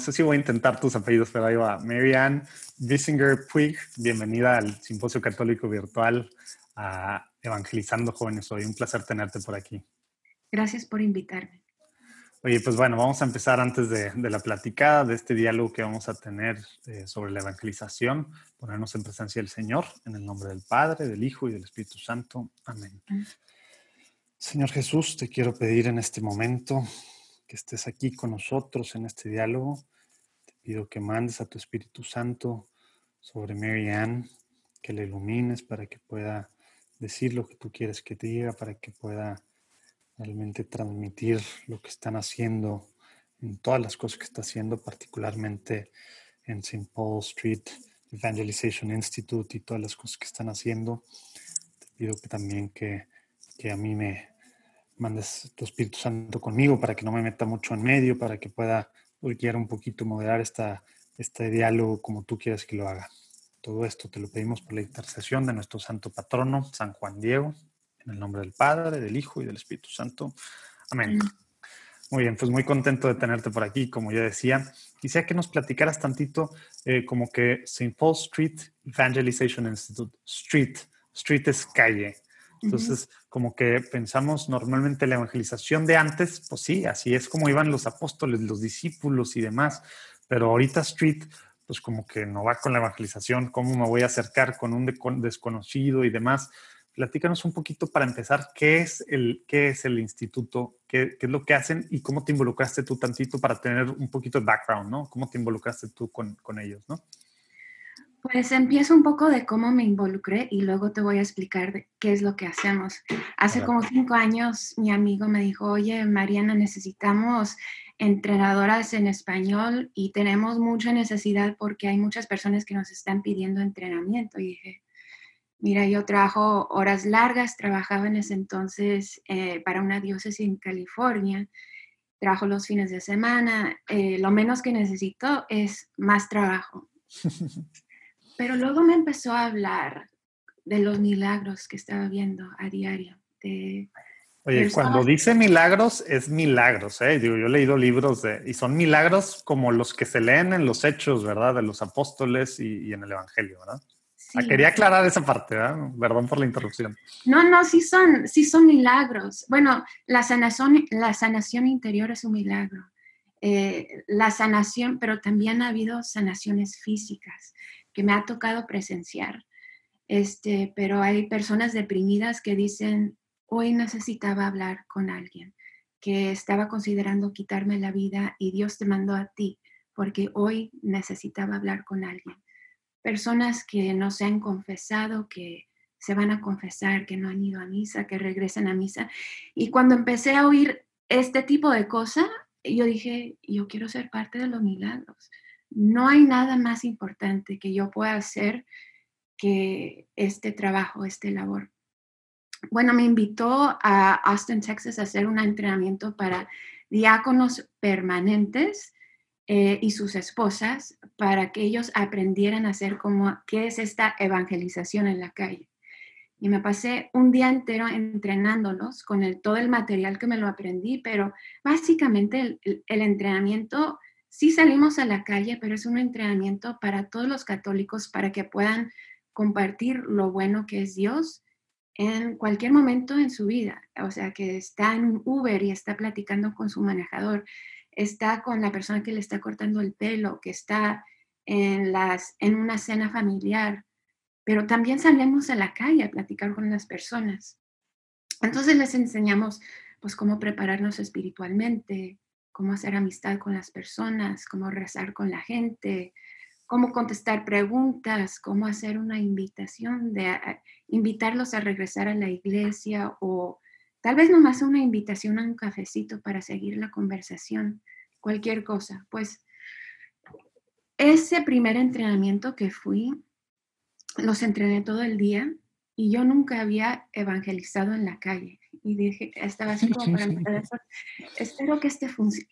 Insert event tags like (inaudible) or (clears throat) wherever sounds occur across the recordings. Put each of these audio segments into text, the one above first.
No sé si voy a intentar tus apellidos, pero ahí va. Marianne Wissinger Puig, bienvenida al Simposio Católico Virtual a Evangelizando Jóvenes Hoy. Un placer tenerte por aquí. Gracias por invitarme. Oye, pues bueno, vamos a empezar antes de, la platicada, de este diálogo que vamos a tener eh, sobre la evangelización, ponernos en presencia del Señor, en el nombre del Padre, del Hijo y del Espíritu Santo. Amén. Señor Jesús, te quiero pedir en este momento que estés aquí con nosotros en este diálogo. Te pido que mandes a tu Espíritu Santo sobre Mary que le ilumines para que pueda decir lo que tú quieres que diga, para que pueda realmente transmitir lo que están haciendo en todas las cosas que está haciendo, particularmente en St. Paul Street Evangelization Institute y todas las cosas que están haciendo. Te pido que también que, que a mí me mandes tu Espíritu Santo conmigo para que no me meta mucho en medio, para que pueda guiar un poquito, moderar esta, este diálogo como tú quieras que lo haga. Todo esto te lo pedimos por la intercesión de nuestro santo patrono, San Juan Diego. En el nombre del Padre, del Hijo y del Espíritu Santo. Amén. Muy bien, pues muy contento de tenerte por aquí, como ya decía. Quisiera que nos platicaras tantito eh, como que St. Paul Street Evangelization Institute, Street, Street es calle. Entonces, como que pensamos normalmente la evangelización de antes, pues sí, así es como iban los apóstoles, los discípulos y demás, pero ahorita Street, pues como que no va con la evangelización, cómo me voy a acercar con un desconocido y demás platícanos un poquito para empezar, ¿qué es el, qué es el instituto? ¿Qué, ¿Qué, es lo que hacen? ¿Y cómo te involucraste tú tantito para tener un poquito de background, ¿no? ¿Cómo te involucraste tú con, con ellos, ¿no? Pues empiezo un poco de cómo me involucré y luego te voy a explicar qué es lo que hacemos. Hace como cinco años mi amigo me dijo, oye, Mariana, necesitamos entrenadoras en español y tenemos mucha necesidad porque hay muchas personas que nos están pidiendo entrenamiento. Y dije, Mira, yo trabajo horas largas, trabajaba en ese entonces eh, para una diócesis en California, trabajo los fines de semana, eh, lo menos que necesito es más trabajo. (laughs) Pero luego me empezó a hablar de los milagros que estaba viendo a diario. Oye, cuando dice milagros, es milagros, ¿eh? Digo, yo he leído libros de, y son milagros como los que se leen en los hechos, ¿verdad? De los apóstoles y en el Evangelio, ¿verdad? Ah, quería aclarar esa parte, ¿verdad? Perdón por la interrupción. No, no, sí son, sí son milagros. Bueno, la sanación, la sanación interior es un milagro. Eh, la sanación, pero también ha habido sanaciones físicas que me ha tocado presenciar. Este, pero hay personas deprimidas que dicen, hoy necesitaba hablar con alguien, que estaba considerando quitarme la vida y Dios te mandó a ti porque hoy necesitaba hablar con alguien personas que no se han confesado, que se van a confesar, que no han ido a misa, que regresen a misa. Y cuando empecé a oír este tipo de cosas, yo dije, yo quiero ser parte de los milagros. No hay nada más importante que yo pueda hacer que este trabajo, este labor. Bueno, me invitó a Austin, Texas, a hacer un entrenamiento para diáconos permanentes eh, y sus esposas para que ellos aprendieran a hacer como, qué es esta evangelización en la calle. Y me pasé un día entero entrenándolos con todo el material que me lo aprendí, pero básicamente el entrenamiento, sí salimos a la calle, pero es un entrenamiento para todos los católicos para que puedan compartir lo bueno que es Dios en cualquier momento en su vida. O sea, que está en Uber y está platicando con su manejador, está con la persona que le está cortando el pelo, que está en, las, en una cena familiar, pero también salimos a la calle a platicar con las personas. Entonces les enseñamos pues cómo prepararnos espiritualmente, cómo hacer amistad con las personas, cómo rezar con la gente, cómo contestar preguntas, cómo hacer una invitación de invitarlos a regresar a la iglesia o Tal vez nomás una invitación a un cafecito para seguir la conversación, cualquier cosa. Pues ese primer entrenamiento que fui, los entrené todo el día y yo nunca había evangelizado en la calle. Y dije, estaba así como para mi espero que, este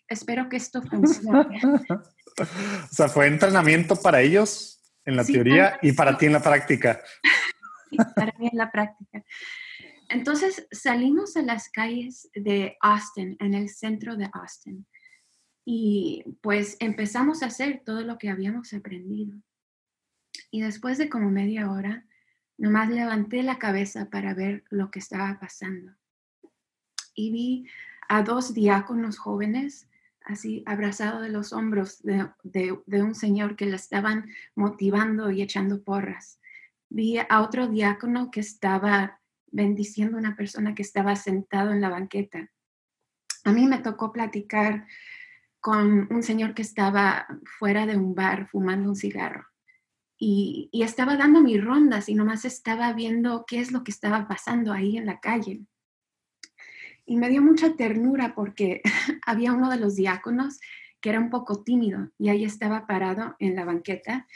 espero que esto funcione. (laughs) o sea, fue entrenamiento para ellos en la teoría y para ti en la práctica. (laughs) para mí en la práctica. Entonces salimos a las calles de Austin, en el centro de Austin, Y pues empezamos a hacer todo lo que habíamos aprendido. Y después de como media hora, nomás levanté la cabeza para ver lo que estaba pasando. Y vi a dos diáconos jóvenes así abrazado de los hombros de, un señor que le estaban motivando y echando porras. Vi a otro diácono que estaba bendiciendo a una persona que estaba sentado en la banqueta. A mí me tocó platicar con un señor que estaba fuera de un bar fumando un cigarro. Y, y, estaba dando mis rondas y nomás estaba viendo qué es lo que estaba pasando ahí en la calle. Y me dio mucha ternura porque (laughs) había uno de los diáconos que era un poco tímido y ahí estaba parado en la banqueta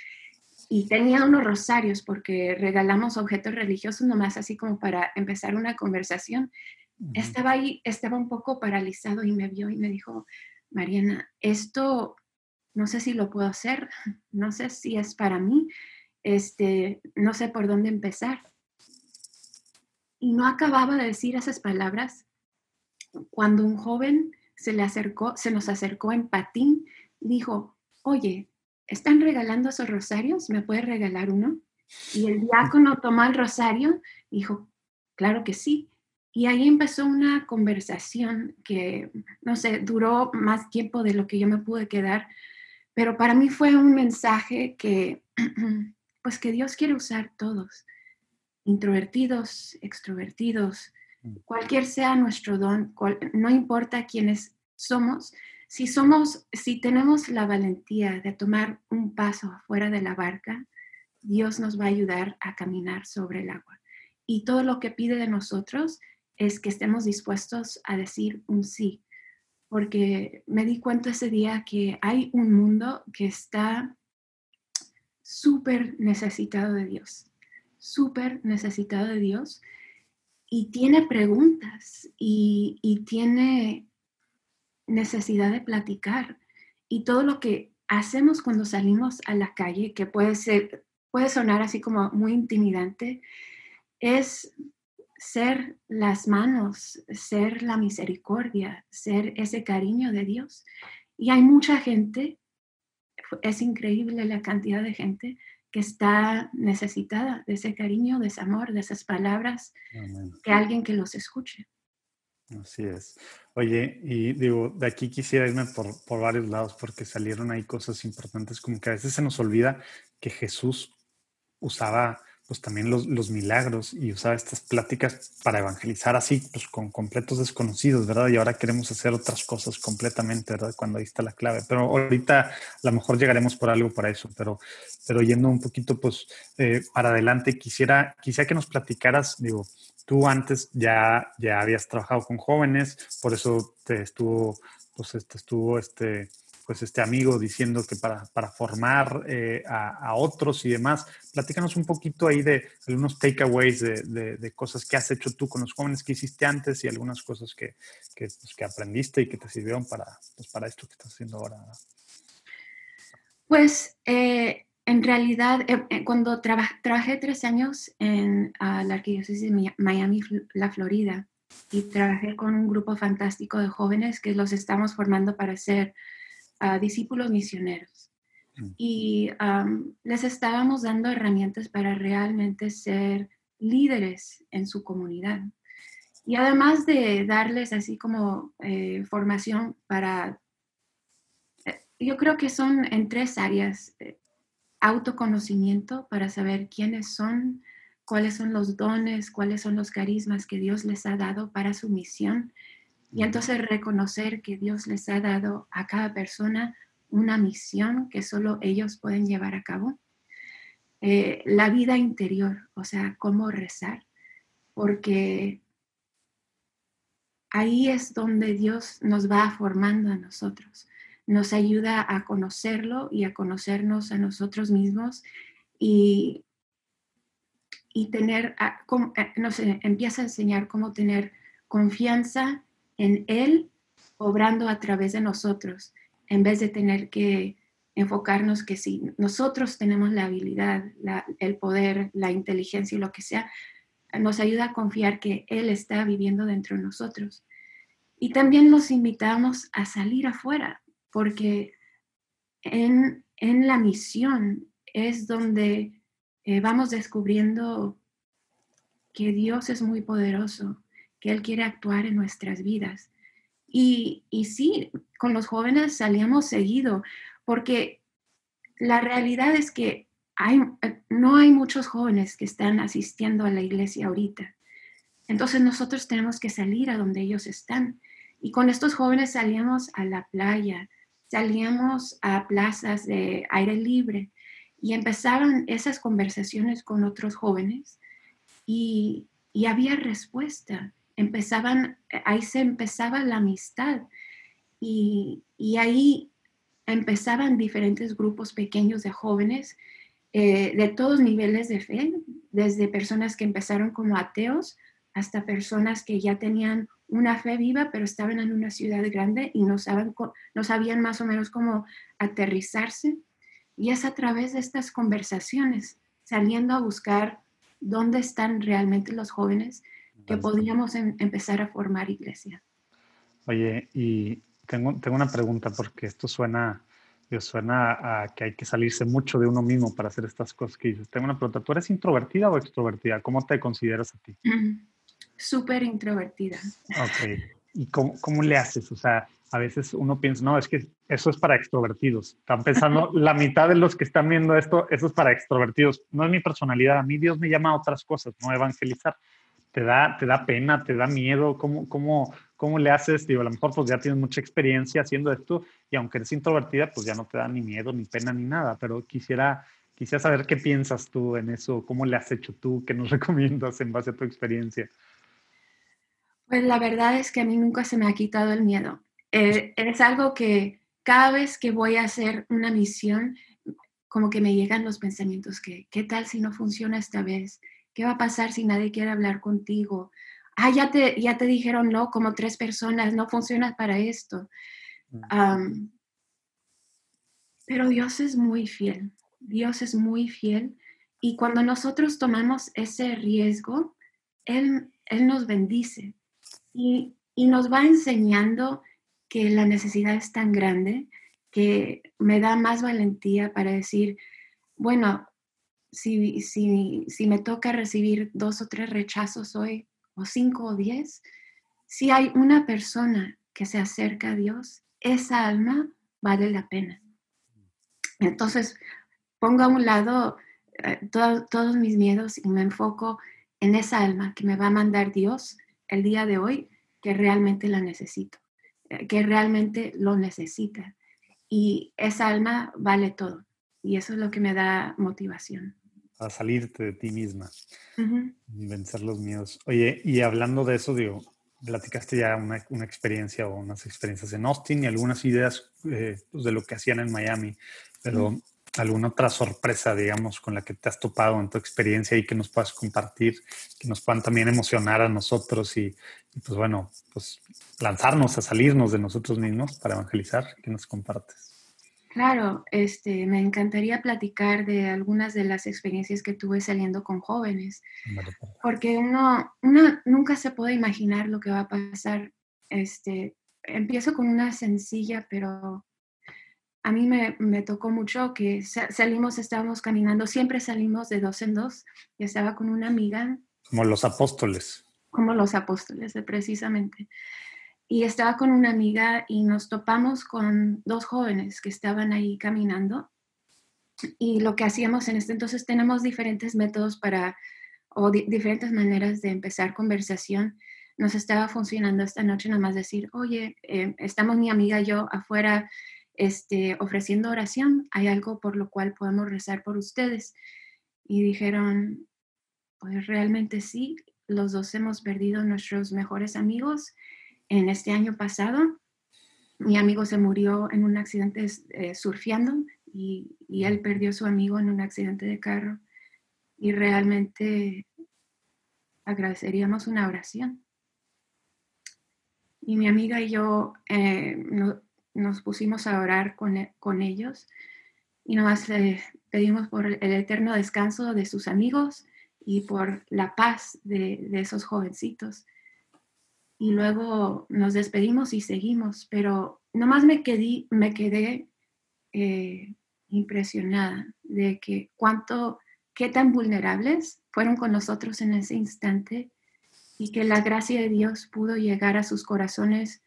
y tenía unos rosarios porque regalamos objetos religiosos nomás así como para empezar una conversación. Estaba ahí, estaba un poco paralizado y me vio y me dijo, Mariana, esto no sé si lo puedo hacer, (laughs) no sé si es para mí, este, no sé por dónde empezar. Y no acababa de decir esas palabras cuando un joven se le acercó, se nos acercó en patín, dijo, oye, ¿están regalando esos rosarios? ¿Me puedes regalar uno? Y el diácono tomó el rosario dijo, claro que sí. Y ahí empezó una conversación que, no sé, duró más tiempo de lo que yo me pude quedar, pero para mí fue un mensaje que, (clears throat) pues que Dios quiere usar todos, introvertidos, extrovertidos. Cualquier sea nuestro don, no importa quiénes somos, si somos, si tenemos la valentía de tomar un paso afuera de la barca, Dios nos va a ayudar a caminar sobre el agua. Y todo lo que pide de nosotros es que estemos dispuestos a decir un sí, porque me di cuenta ese día que hay un mundo que está súper necesitado de Dios, súper necesitado de Dios y tiene preguntas y, tiene necesidad de platicar. Y todo lo que hacemos cuando salimos a la calle, que puede ser, puede sonar así como muy intimidante, es ser las manos, ser la misericordia, ser ese cariño de Dios. Y hay mucha gente, es increíble la cantidad de gente que está necesitada de ese cariño, de ese amor, de esas palabras, que alguien que los escuche. Así es. Oye, y digo, de aquí quisiera irme por, por varios lados porque salieron ahí cosas importantes, como que a veces se nos olvida que Jesús usaba pues también los, los, milagros y usaba estas pláticas para evangelizar así, pues con completos desconocidos, ¿verdad? Y ahora queremos hacer otras cosas completamente, ¿verdad? Cuando ahí está la clave. Pero ahorita a lo mejor llegaremos por algo para eso, pero, pero yendo un poquito pues eh, para adelante, quisiera, quisiera que nos platicaras, digo, tú antes ya, ya habías trabajado con jóvenes, por eso te estuvo, pues este, estuvo este pues este amigo diciendo que para, para formar eh, a, otros y demás. Platícanos un poquito ahí de algunos takeaways de, de, cosas que has hecho tú con los jóvenes que hiciste antes y algunas cosas que, que, pues, que aprendiste y que te sirvieron para, pues, para esto que estás haciendo ahora. Pues eh, en realidad, eh, cuando trabajé tres años en la Arquidiócesis de Miami, la Florida, y trabajé con un grupo fantástico de jóvenes que los estamos formando para ser a discípulos misioneros. Mm. Y les estábamos dando herramientas para realmente ser líderes en su comunidad. Y además de darles así como eh, formación para, eh, yo creo que son en tres áreas. Eh, autoconocimiento para saber quiénes son, cuáles son los dones, cuáles son los carismas que Dios les ha dado para su misión y entonces reconocer que Dios les ha dado a cada persona una misión que solo ellos pueden llevar a cabo. Eh, la vida interior, o sea, cómo rezar, porque ahí es donde Dios nos va formando a nosotros, nos ayuda a conocerlo y a conocernos a nosotros mismos y, y tener, eh, no sé, empieza a enseñar cómo tener confianza en Él obrando a través de nosotros, en vez de tener que enfocarnos que si nosotros tenemos la habilidad, el poder, la inteligencia y lo que sea, nos ayuda a confiar que Él está viviendo dentro de nosotros. Y también los invitamos a salir afuera, porque en, la misión es donde eh, vamos descubriendo que Dios es muy poderoso, que Él quiere actuar en nuestras vidas. Y, y sí, con los jóvenes salíamos seguido, porque la realidad es que hay, no hay muchos jóvenes que están asistiendo a la iglesia ahorita. Entonces nosotros tenemos que salir a donde ellos están. Y con estos jóvenes salíamos a la playa, salíamos a plazas de aire libre y empezaron esas conversaciones con otros jóvenes y, y había respuesta. Empezaban, ahí se empezaba la amistad y, y ahí empezaban diferentes grupos pequeños de jóvenes eh, de todos niveles de fe, desde personas que empezaron como ateos hasta personas que ya tenían una fe viva, pero estaban en una ciudad grande y no, saben, no sabían más o menos cómo aterrizarse. Y es a través de estas conversaciones, saliendo a buscar dónde están realmente los jóvenes, que podríamos em, empezar a formar iglesia. Oye, y tengo, tengo una pregunta porque esto suena, suena a que hay que salirse mucho de uno mismo para hacer estas cosas que dices. Tengo una pregunta, ¿tú eres introvertida o extrovertida? ¿Cómo te consideras a ti? Súper introvertida. Ok. ¿Y cómo, cómo, le haces? O sea, a veces uno piensa, no, es que eso es para extrovertidos. Están pensando, (laughs) la mitad de los que están viendo esto, eso es para extrovertidos. No es mi personalidad. A mí Dios me llama a otras cosas, no evangelizar. ¿Te da, te da pena, te da miedo? ¿Cómo, cómo, cómo le haces? Digo, a lo mejor pues ya tienes mucha experiencia haciendo esto y aunque eres introvertida, pues ya no te da ni miedo, ni pena, ni nada. Pero quisiera, quisiera saber qué piensas tú en eso, cómo le has hecho tú, qué nos (laughs) recomiendas en base a tu experiencia. Pues la verdad es que a mí nunca se me ha quitado el miedo. Eh, es algo que cada vez que voy a hacer una misión, como que me llegan los pensamientos que, ¿qué tal si no funciona esta vez? ¿Qué va a pasar si nadie quiere hablar contigo? Ah, ya te, ya te dijeron no, como tres personas, no funciona para esto. Mm. pero Dios es muy fiel, Dios es muy fiel y cuando nosotros tomamos ese riesgo, Él, él nos bendice y, y nos va enseñando que la necesidad es tan grande que me da más valentía para decir, bueno, si, si, si me toca recibir dos o tres rechazos hoy, o cinco o diez, si hay una persona que se acerca a Dios, esa alma vale la pena. Entonces, pongo a un lado eh, todos mis miedos y me enfoco en esa alma que me va a mandar Dios el día de hoy, que realmente la necesito, eh, que realmente lo necesita. Y esa alma vale todo. Y eso es lo que me da motivación a salirte de ti misma y vencer los miedos. Oye, y hablando de eso, digo, platicaste ya una, una experiencia o unas experiencias en Austin y algunas ideas eh, pues, de lo que hacían en Miami, pero alguna otra sorpresa, digamos, con la que te has topado en tu experiencia y que nos puedas compartir, que nos puedan también emocionar a nosotros y, y pues bueno, pues lanzarnos a salirnos de nosotros mismos para evangelizar, que nos compartes. Claro, este, me encantaría platicar de algunas de las experiencias que tuve saliendo con jóvenes, porque uno, nunca se puede imaginar lo que va a pasar. Este, empiezo con una sencilla, pero a mí me, tocó mucho que salimos, estábamos caminando, siempre salimos de dos en dos, y estaba con una amiga. Como los apóstoles. Como los apóstoles, precisamente y estaba con una amiga y nos topamos con dos jóvenes que estaban ahí caminando. Y lo que hacíamos en este entonces tenemos diferentes métodos para o diferentes maneras de empezar conversación. Nos estaba funcionando esta noche nada más decir, oye, eh, estamos mi amiga y yo afuera este, ofreciendo oración, hay algo por lo cual podemos rezar por ustedes. Y dijeron, pues realmente sí, los dos hemos perdido nuestros mejores amigos en este año pasado. Mi amigo se murió en un accidente eh, surfeando y, él perdió a su amigo en un accidente de carro. Y realmente agradeceríamos una oración. Y mi amiga y yo eh, nos pusimos a orar con, e, con ellos y nomás le pedimos por el eterno descanso de sus amigos y por la paz de esos jovencitos y luego nos despedimos y seguimos, pero nomás me quedé, me quedé eh, impresionada de que cuánto, qué tan vulnerables fueron con nosotros en ese instante y que la gracia de Dios pudo llegar a sus corazones.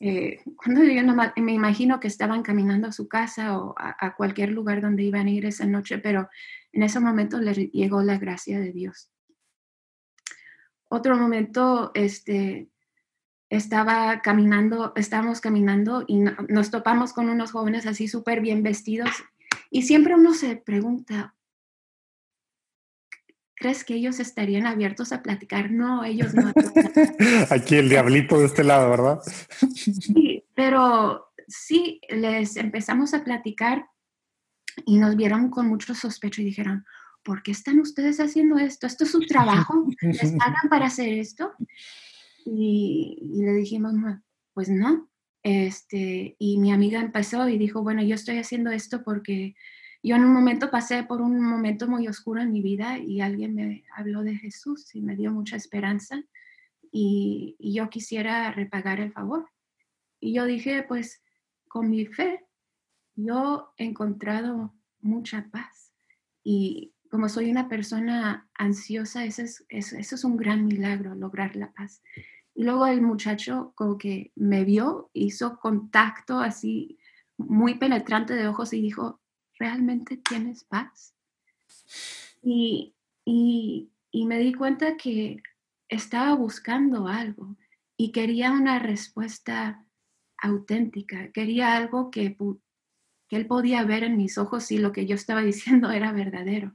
Eh, (laughs) cuando yo me imagino que estaban caminando a su casa o a, cualquier lugar donde iban a ir esa noche, pero en ese momento les llegó la gracia de Dios. Otro momento, este, estaba caminando, estábamos caminando y nos topamos con unos jóvenes así súper bien vestidos y siempre uno se pregunta, ¿crees que ellos estarían abiertos a platicar? No, ellos no. (laughs) Aquí el diablito de este lado, ¿verdad? Sí, pero sí, les empezamos a platicar y nos vieron con mucho sospecho y dijeron, ¿por qué están ustedes haciendo esto? ¿Esto es su trabajo? ¿Les pagan para hacer esto? Y, le dijimos, pues no. Este, y mi amiga empezó y dijo, bueno, yo estoy haciendo esto porque yo en un momento pasé por un momento muy oscuro en mi vida y alguien me habló de Jesús y me dio mucha esperanza y, y yo quisiera repagar el favor. Y yo dije, pues con mi fe, yo he encontrado mucha paz. Y como soy una persona ansiosa, eso es, un gran milagro, lograr la paz. Y luego el muchacho como que me vio, hizo contacto así muy penetrante de ojos y dijo, ¿realmente tienes paz? Y me di cuenta que estaba buscando algo y quería una respuesta auténtica, quería algo que, que él podía ver en mis ojos si lo que yo estaba (laughs) diciendo era verdadero.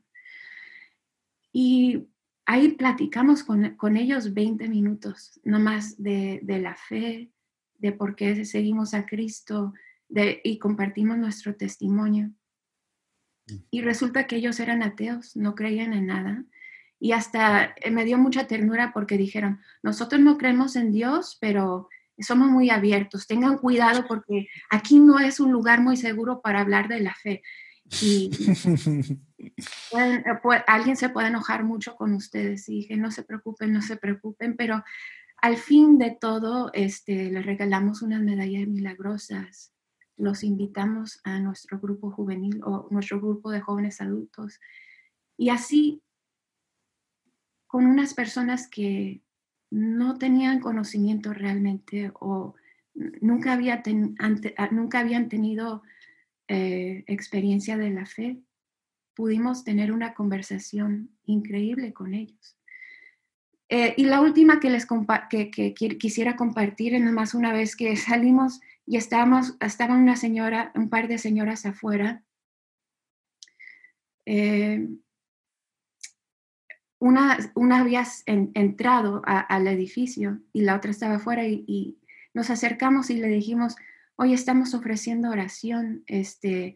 Y ahí platicamos con, ellos 20 minutos, nomás de, de la fe, de por qué seguimos a Cristo de, y compartimos nuestro testimonio. Mm. Y resulta que ellos eran ateos, no creían en nada. Y hasta eh, me dio mucha ternura porque dijeron, nosotros no creemos en Dios, pero somos muy abiertos, tengan cuidado porque aquí no es un lugar muy seguro para hablar de la fe. Y (laughs) eh, alguien se puede enojar mucho con ustedes y dije, no se preocupen, no se preocupen, pero al fin de todo, este, les regalamos unas medallas milagrosas, los invitamos a nuestro grupo juvenil o nuestro grupo de jóvenes adultos. Y así con unas personas que no tenían conocimiento realmente o nunca, había nunca habían tenido eh, experiencia de la fe, pudimos tener una conversación increíble con ellos. Eh, y la última que les que, quisiera compartir es nomás una vez que (laughs) salimos y estábamos, estaba una señora, un par de señoras afuera. Eh, una, una había entrado al edificio y la otra estaba afuera y, nos acercamos y le dijimos, hoy estamos ofreciendo oración, este,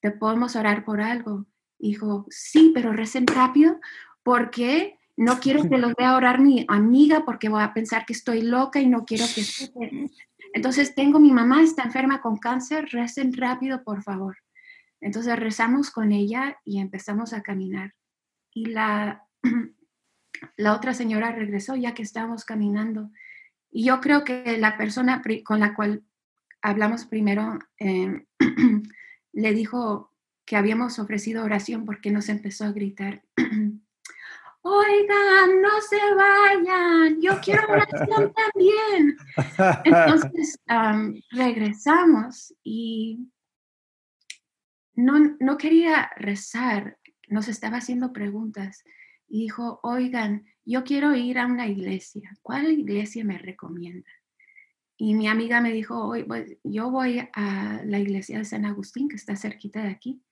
¿te podemos orar por algo? Dijo, sí, pero recen rápido porque no quiero que los vea orar mi amiga porque voy a pensar que estoy loca y no quiero que... Entonces tengo mi mamá, está enferma con cáncer, recen rápido, por favor. Entonces rezamos con ella y empezamos a caminar. Y la, (clears throat) la otra señora regresó ya que estábamos caminando. Y yo creo que la persona con la cual hablamos primero, eh, (clears throat) le dijo que habíamos ofrecido oración porque nos empezó a gritar, (clears throat) oigan, no se vayan, yo quiero oración (laughs) también. Entonces regresamos y no, no quería rezar, nos estaba haciendo preguntas y dijo, oigan, yo quiero ir a una iglesia, ¿cuál iglesia me recomienda? Y mi amiga me dijo, hoy pues, yo voy a la iglesia de San Agustín, que está cerquita de aquí.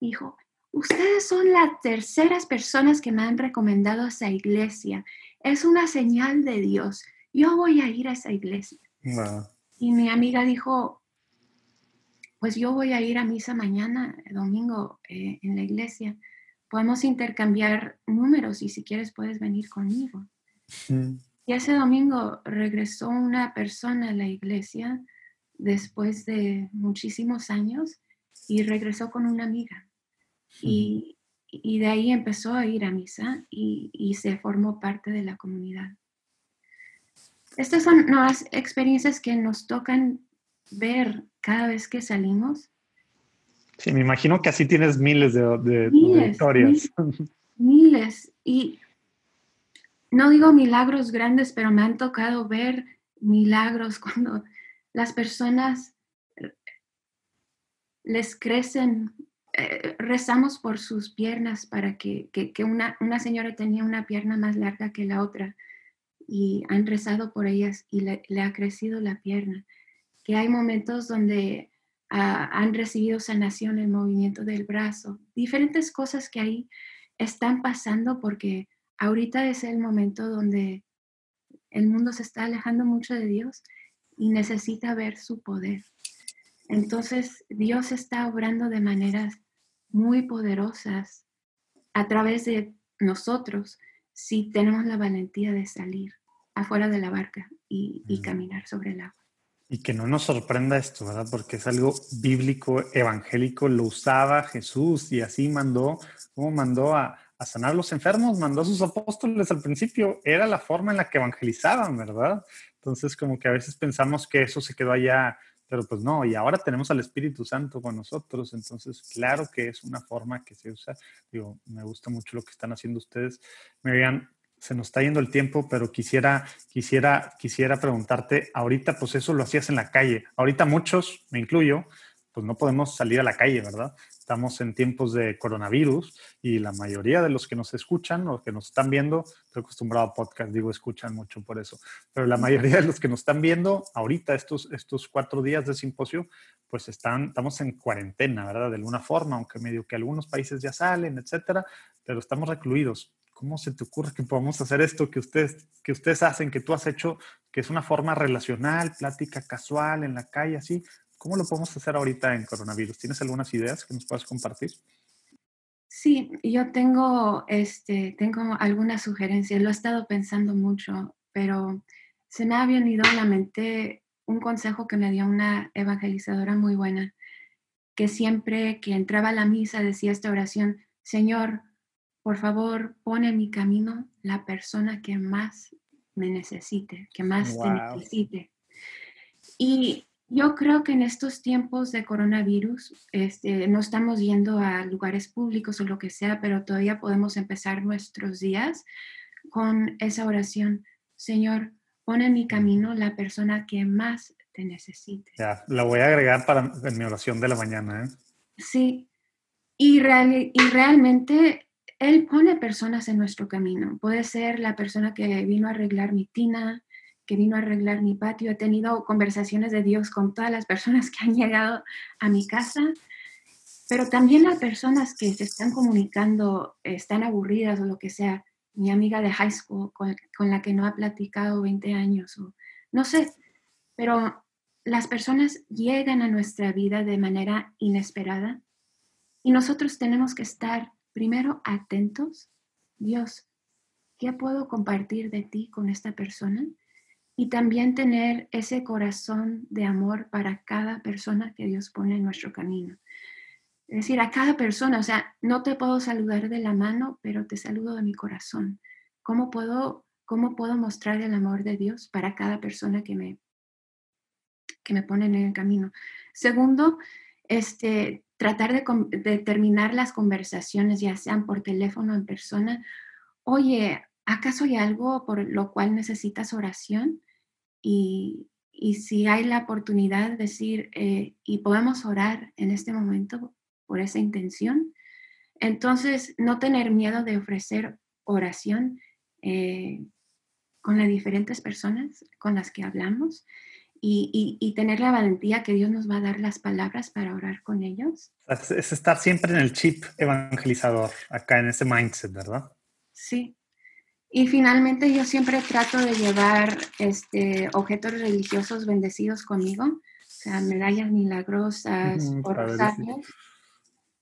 Dijo, ustedes son las terceras personas que me han recomendado esa iglesia. Es una señal de Dios. Yo voy a ir a esa iglesia. Y mi amiga dijo, pues yo voy a ir a misa mañana, domingo, eh, en la iglesia. Podemos intercambiar números y si quieres puedes venir conmigo. Y ese domingo regresó una persona a la iglesia después de muchísimos años y regresó con una amiga. Y, de ahí empezó a ir a misa y, se formó parte de la comunidad. Estas son nuevas experiencias que nos tocan ver cada vez que salimos. Sí, me imagino que así tienes miles de, historias. miles. Y no digo milagros grandes, pero me han tocado ver milagros (laughs) cuando las personas les crecen, eh, rezamos por sus piernas para que, una, una, señora tenía una pierna más larga que la otra y han rezado por ellas y le, ha crecido la pierna. Que hay momentos donde ah, han recibido sanación, el movimiento del brazo, diferentes cosas que ahí están pasando porque ahorita es el momento donde el mundo se está alejando mucho de Dios y necesita ver su poder. Entonces, Dios está obrando de maneras muy poderosas a través de nosotros si tenemos la valentía de salir afuera de la barca y, mm. caminar sobre el agua. Y que no nos sorprenda esto, ¿verdad? Porque es algo bíblico, evangélico, lo usaba Jesús y así mandó, como mandó a, a sanar a los enfermos, mandó a sus apóstoles al principio, era la forma en la que evangelizaban, ¿verdad? Entonces como que a veces pensamos que eso se quedó allá pero pues no, y ahora tenemos al Espíritu Santo con nosotros, entonces claro que es una forma que se usa. Digo, me gusta mucho lo que están haciendo ustedes. Me vean, se nos está yendo el tiempo, pero quisiera, quisiera, quisiera preguntarte, ahorita pues eso lo hacías en la calle. Ahorita muchos, me incluyo, pues no podemos salir a la calle, ¿verdad? Estamos en tiempos de coronavirus y la mayoría de los que nos escuchan o que nos están viendo, estoy acostumbrado a podcast, digo escuchan mucho por eso, pero la mayoría de los que nos están viendo ahorita, estos, estos cuatro días de simposio, pues están, estamos en cuarentena, ¿verdad? De alguna forma, aunque medio que algunos países ya salen, etcétera, pero estamos recluidos. ¿Cómo se te ocurre que podamos hacer esto que ustedes, que ustedes hacen, que tú has hecho, que es una forma relacional, plática casual en la calle, así? ¿Cómo lo podemos hacer ahorita en coronavirus? ¿Tienes algunas ideas que nos puedas compartir? Sí, yo tengo, este, tengo algunas sugerencias. Lo he estado pensando mucho, pero se me ha venido a la mente un consejo que me dio una evangelizadora muy buena, que siempre que entraba a la misa decía esta oración, Señor, por favor, pone en mi camino la persona que más me necesite, que más te necesite. Y yo creo que en estos tiempos de coronavirus este, no estamos yendo a lugares públicos o lo que sea, pero todavía podemos empezar nuestros días con esa oración. Señor, pon en mi camino la persona que más te necesite. Ya, la voy a agregar para en mi oración de la mañana. ¿eh? Sí, y, y realmente Él pone personas en nuestro camino. Puede ser la persona que vino a arreglar mi tina, que vino a arreglar mi patio. He tenido conversaciones de Dios con todas las personas que han llegado a mi casa, pero también las personas que se están comunicando, están aburridas o lo que sea. Mi amiga de high school con, la que no ha platicado 20 años no sé, pero las personas llegan a nuestra vida de manera inesperada y nosotros tenemos que estar primero atentos. Dios, ¿qué puedo compartir de ti con esta persona? Y también tener ese corazón de amor para cada persona que Dios pone en nuestro camino. Es decir, a cada persona, o sea, no te puedo saludar de la mano, pero te saludo de mi corazón. ¿Cómo puedo, cómo puedo mostrar el amor de Dios para cada persona que me, que me pone en el camino? Segundo, este, tratar de, de terminar las conversaciones, ya sean por teléfono o en persona. Oye, ¿acaso hay algo por lo cual necesitas oración? Y, si hay la oportunidad de decir, eh, y podemos orar en este momento por esa intención, entonces no tener miedo de ofrecer oración eh, con las diferentes personas con las que hablamos y, tener la valentía que Dios nos va a dar las palabras para orar con ellos. es estar siempre en el chip evangelizador, acá en ese mindset, ¿verdad? Sí, y finalmente yo siempre trato de llevar este, objetos religiosos bendecidos conmigo, o sea, medallas milagrosas o rosarios.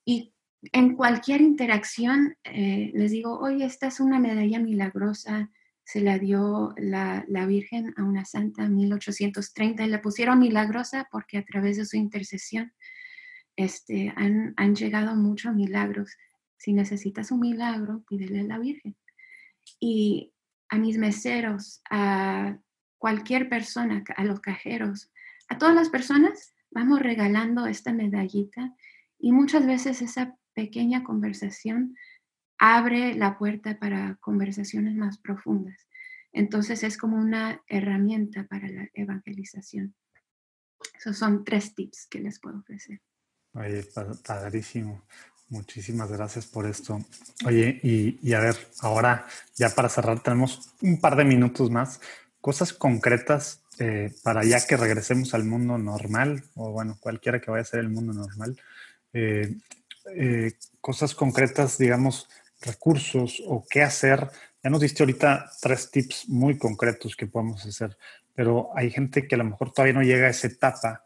Y en cualquier interacción eh, les digo, oye, esta es una medalla milagrosa, se la dio la, la, Virgen a una santa en 1830 y la pusieron milagrosa porque a través de su intercesión este, han, han llegado muchos milagros. Si necesitas un milagro, pídele a la Virgen y a mis meseros, a cualquier persona, a los cajeros, a todas las personas vamos regalando esta medallita y muchas veces esa pequeña conversación abre la puerta para conversaciones más profundas. Entonces es como una herramienta para la evangelización. Esos son tres tips que les puedo ofrecer. Oye, padrísimo. Muchísimas gracias por esto. Oye, y, a ver, ahora ya para cerrar tenemos un par de minutos más. Cosas concretas eh, para ya que regresemos al mundo normal, o bueno, cualquiera que vaya a ser el mundo normal. Eh, eh, cosas concretas, digamos, recursos o qué hacer. Ya nos diste ahorita tres tips muy concretos que podemos hacer, pero hay gente que a lo mejor todavía no llega a esa etapa.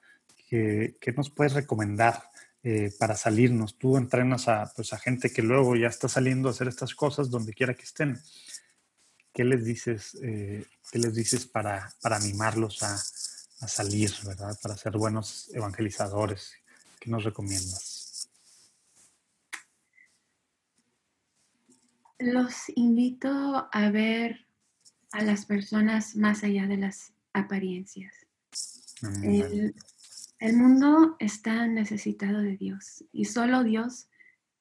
¿Qué, nos puedes recomendar eh, para salirnos? Tú entrenas a, pues, a gente que luego ya está saliendo a hacer estas cosas donde quiera que estén. ¿Qué les dices, eh, ¿qué les dices para, para animarlos a, a salir, ¿verdad? Para ser buenos evangelizadores. ¿Qué nos recomiendas? Los invito a ver a las personas más allá de las apariencias. El, el, mundo está necesitado de Dios y solo Dios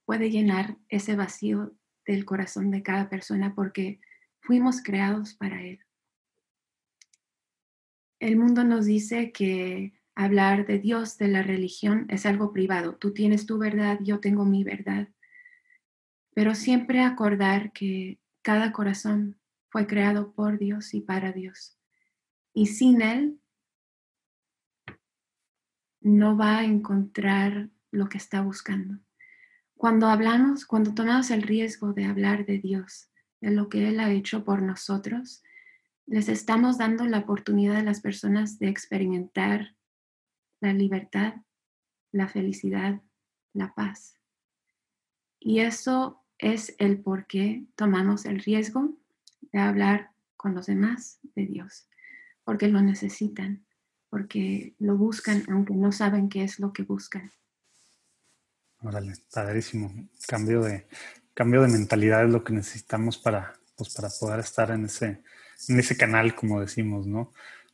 puede llenar ese vacío del corazón de cada persona porque fuimos creados para Él. El mundo nos dice que hablar de Dios, de la religión, es algo privado. Tú tienes tu verdad, yo tengo mi verdad pero siempre acordar que cada corazón fue creado por Dios y para Dios. Y sin Él no va a encontrar lo que está buscando. Cuando hablamos, cuando tomamos el riesgo de hablar de Dios, de lo que Él ha hecho por nosotros, les estamos dando la oportunidad a las personas de experimentar la libertad, la felicidad, la paz. Y eso es el por qué tomamos el riesgo de hablar con los demás de Dios, porque lo necesitan, porque lo buscan, aunque no saben qué es lo que buscan. Órale, padrísimo. Cambio de, cambio de mentalidad es lo que necesitamos para, pues, para poder estar en ese, en ese canal, como decimos, ¿no?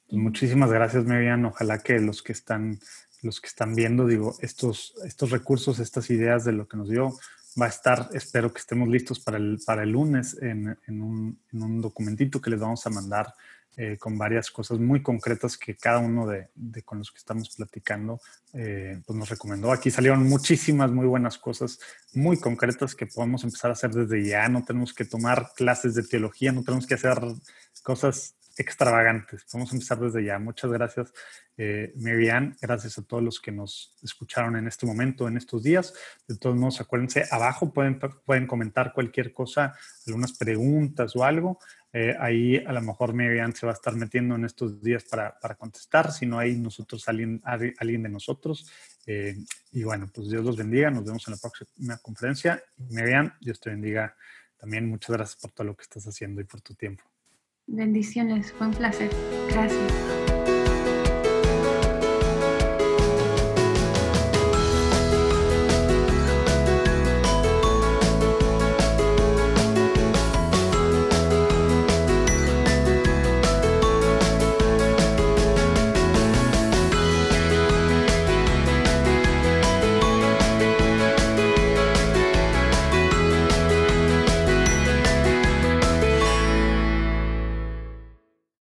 Pues muchísimas gracias, Miriam. Ojalá que los que están, los que están viendo, digo, estos, estos recursos, estas ideas de lo que nos dio, va a estar, espero que estemos listos para el, para el lunes en, en, un, en un, documentito que les vamos a mandar eh, con varias cosas muy concretas que cada uno de, con los que estamos platicando eh, pues nos recomendó. Aquí salieron muchísimas muy buenas cosas, muy concretas que podemos empezar a hacer desde ya. No tenemos que tomar clases de teología, no tenemos que hacer cosas extravagantes. Vamos a empezar desde ya. Muchas gracias, eh, Marianne. Gracias a todos los que nos escucharon en este momento, en estos días. De todos modos, acuérdense, abajo pueden, pueden comentar cualquier cosa, algunas preguntas o algo. Eh, ahí a lo mejor Marianne se va a estar metiendo en estos días para, para contestar. Si no hay nosotros, alguien, alguien de nosotros. Eh, y bueno, pues Dios los bendiga. Nos vemos en la próxima conferencia. Marianne, Dios te bendiga también. Muchas gracias por todo lo que estás haciendo y por tu tiempo. Bendiciones, fue un placer. Gracias.